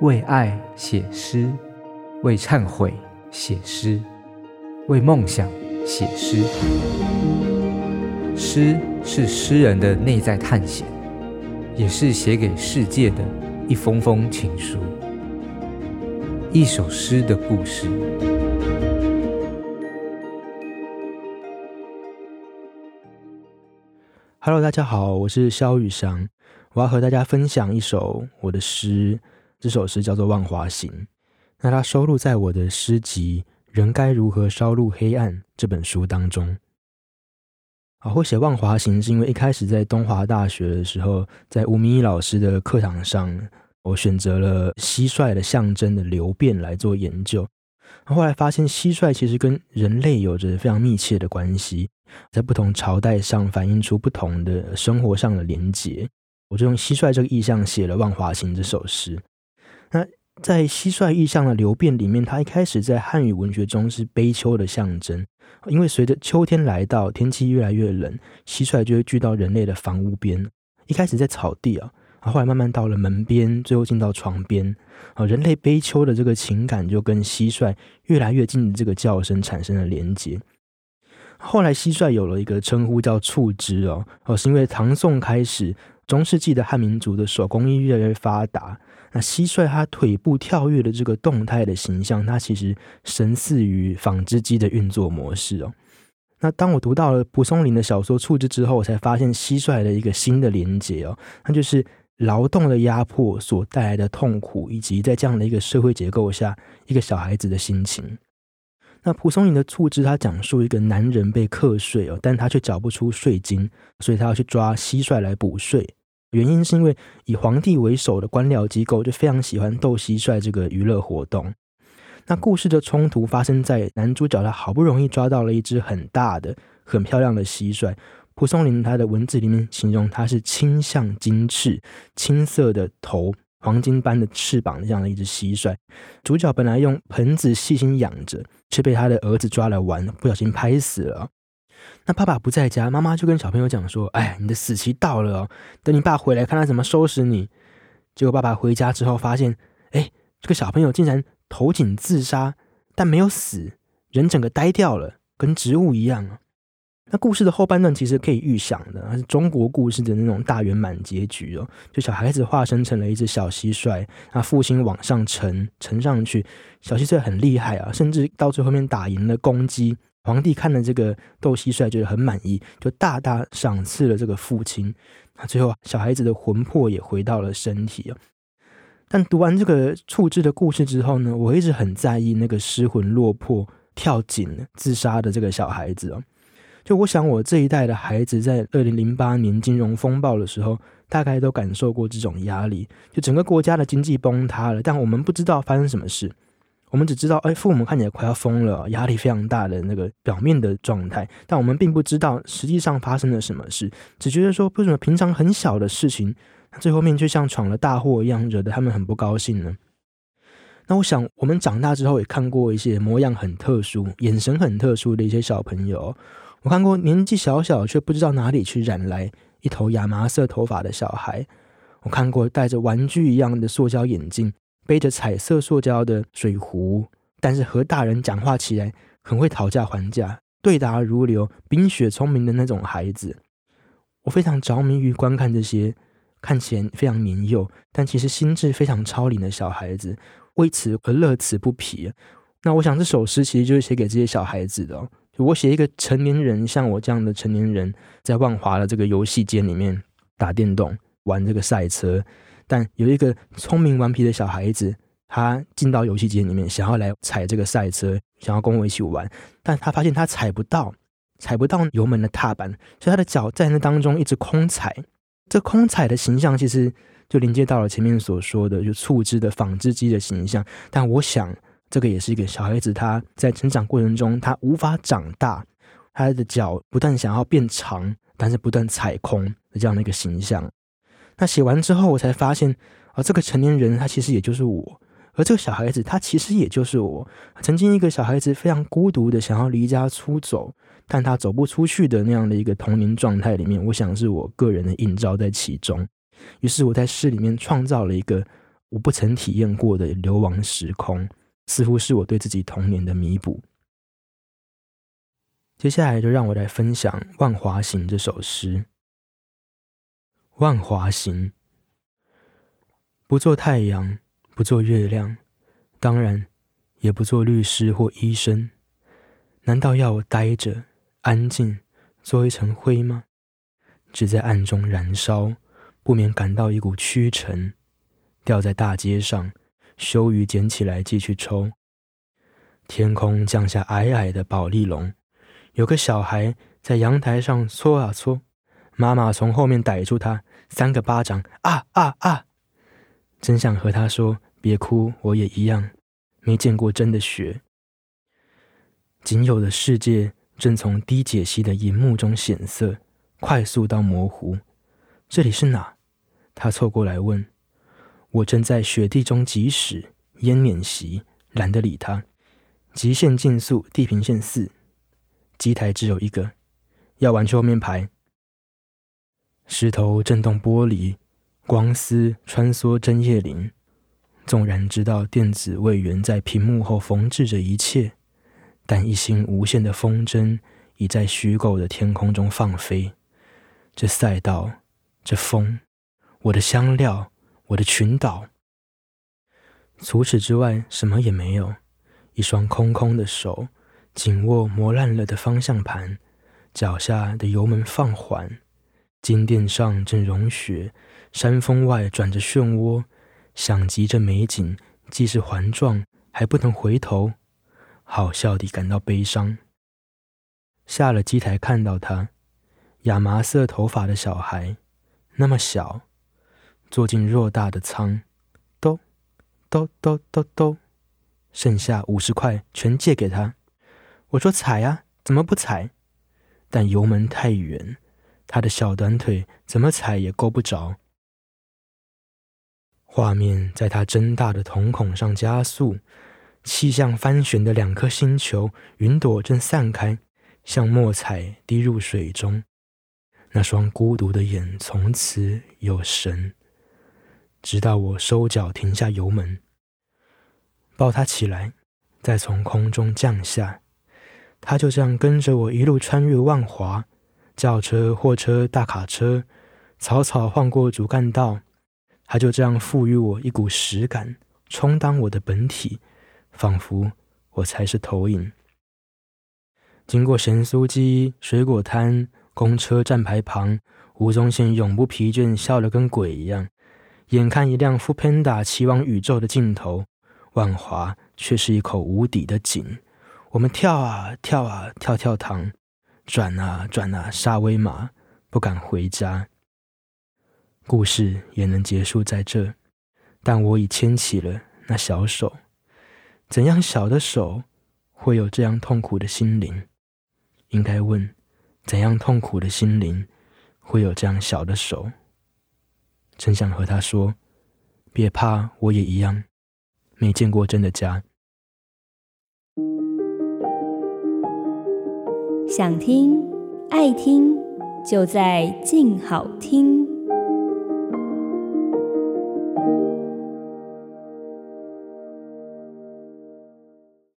为爱写诗，为忏悔写诗，为梦想写诗。诗是诗人的内在探险，也是写给世界的一封封情书。一首诗的故事。Hello，大家好，我是萧宇翔，我要和大家分享一首我的诗。这首诗叫做《万华行》，那它收录在我的诗集《人该如何烧入黑暗》这本书当中。啊，会写《万华行》是因为一开始在东华大学的时候，在吴明益老师的课堂上，我选择了蟋蟀的象征的流变来做研究。后来发现，蟋蟀其实跟人类有着非常密切的关系，在不同朝代上反映出不同的生活上的连结。我就用蟋蟀这个意象写了《万华行》这首诗。在蟋蟀意象的流变里面，它一开始在汉语文学中是悲秋的象征，因为随着秋天来到，天气越来越冷，蟋蟀就会聚到人类的房屋边。一开始在草地啊，后来慢慢到了门边，最后进到床边啊。人类悲秋的这个情感就跟蟋蟀越来越近的这个叫声产生了连结。后来蟋蟀有了一个称呼叫促织哦，哦，是因为唐宋开始，中世纪的汉民族的手工艺越来越发达。那蟋蟀它腿部跳跃的这个动态的形象，它其实神似于纺织机的运作模式哦。那当我读到了蒲松龄的小说《促织》之后，我才发现蟋蟀的一个新的连结哦，那就是劳动的压迫所带来的痛苦，以及在这样的一个社会结构下，一个小孩子的心情。那蒲松龄的《促织》，他讲述一个男人被课税哦，但他却缴不出税金，所以他要去抓蟋蟀来补税。原因是因为以皇帝为首的官僚机构就非常喜欢斗蟋蟀这个娱乐活动。那故事的冲突发生在男主角他好不容易抓到了一只很大的、很漂亮的蟋蟀。蒲松龄他的文字里面形容它是青象金翅、青色的头、黄金般的翅膀这样的一只蟋蟀。主角本来用盆子细心养着，却被他的儿子抓来玩，不小心拍死了。那爸爸不在家，妈妈就跟小朋友讲说：“哎，你的死期到了哦，等你爸回来，看他怎么收拾你。”结果爸爸回家之后发现，哎，这个小朋友竟然投井自杀，但没有死，人整个呆掉了，跟植物一样。那故事的后半段其实可以预想的，它是中国故事的那种大圆满结局哦，就小孩子化身成了一只小蟋蟀，那父亲往上沉，沉上去，小蟋蟀很厉害啊，甚至到最后面打赢了公鸡。皇帝看了这个斗蟋蟀，觉得很满意，就大大赏赐了这个父亲。那最后，小孩子的魂魄也回到了身体哦。但读完这个处置的故事之后呢，我一直很在意那个失魂落魄、跳井自杀的这个小孩子哦。就我想，我这一代的孩子在二零零八年金融风暴的时候，大概都感受过这种压力，就整个国家的经济崩塌了，但我们不知道发生什么事。我们只知道，哎，父母看起来快要疯了，压力非常大的那个表面的状态，但我们并不知道实际上发生了什么事，只觉得说，为什么平常很小的事情，最后面却像闯了大祸一样，惹得他们很不高兴呢？那我想，我们长大之后也看过一些模样很特殊、眼神很特殊的一些小朋友，我看过年纪小小却不知道哪里去染来一头亚麻色头发的小孩，我看过戴着玩具一样的塑胶眼镜。背着彩色塑胶的水壶，但是和大人讲话起来很会讨价还价、对答如流、冰雪聪明的那种孩子，我非常着迷于观看这些看起来非常年幼，但其实心智非常超龄的小孩子，为此而乐此不疲。那我想这首诗其实就是写给这些小孩子的。我写一个成年人，像我这样的成年人，在万华的这个游戏间里面打电动、玩这个赛车。但有一个聪明顽皮的小孩子，他进到游戏机里面，想要来踩这个赛车，想要跟我一起玩，但他发现他踩不到，踩不到油门的踏板，所以他的脚在那当中一直空踩。这空踩的形象其实就连接到了前面所说的，就促织的纺织机的形象。但我想，这个也是一个小孩子他在成长过程中，他无法长大，他的脚不断想要变长，但是不断踩空的这样的一个形象。那写完之后，我才发现，啊，这个成年人他其实也就是我，而这个小孩子他其实也就是我。曾经一个小孩子非常孤独的想要离家出走，但他走不出去的那样的一个童年状态里面，我想是我个人的映照在其中。于是我在诗里面创造了一个我不曾体验过的流亡时空，似乎是我对自己童年的弥补。接下来就让我来分享《万华行》这首诗。《万华行》，不做太阳，不做月亮，当然也不做律师或医生。难道要我呆着，安静，做一层灰吗？只在暗中燃烧，不免感到一股屈沉。掉在大街上，羞于捡起来继续抽。天空降下矮矮的宝丽龙。有个小孩在阳台上搓啊搓，妈妈从后面逮住他，三个巴掌，啊啊啊！真想和他说：“别哭，我也一样，没见过真的雪。”仅有的世界正从低解析的荧幕中显色，快速到模糊。这里是哪？他凑过来问。我正在雪地中疾驶，烟碾袭，懒得理他。极限竞速，地平线四。机台只有一个，要玩去后面排。石头震动玻璃，光丝穿梭针叶林。纵然知道电子位元在屏幕后缝制着一切，但一心无限的风筝已在虚构的天空中放飞。这赛道，这风，我的香料，我的群岛。除此之外，什么也没有。一双空空的手。紧握磨烂了的方向盘，脚下的油门放缓，金殿上正融雪，山峰外转着漩涡，想及这美景，既是环状，还不能回头，好笑地感到悲伤。下了机台，看到他，亚麻色头发的小孩，那么小，坐进偌大的舱，兜兜兜兜兜，剩下五十块全借给他。我说踩呀，怎么不踩？但油门太远，他的小短腿怎么踩也够不着。画面在他睁大的瞳孔上加速，气象翻旋的两颗星球，云朵正散开，像墨彩滴入水中。那双孤独的眼从此有神，直到我收脚停下油门，抱他起来，再从空中降下。他就这样跟着我一路穿越万华，轿车、货车、大卡车，草草晃过主干道。他就这样赋予我一股实感，充当我的本体，仿佛我才是投影。经过咸酥鸡、水果摊、公车站牌旁，吴宗宪永不疲倦，笑得跟鬼一样。眼看一辆富 Panda 骑往宇宙的尽头，万华却是一口无底的井。我们跳啊跳啊跳跳糖，转啊转啊沙威玛，不敢回家。故事也能结束在这，但我已牵起了那小手。怎样小的手会有这样痛苦的心灵？应该问：怎样痛苦的心灵会有这样小的手？真想和他说：别怕，我也一样，没见过真的家。想听、爱听，就在静好听。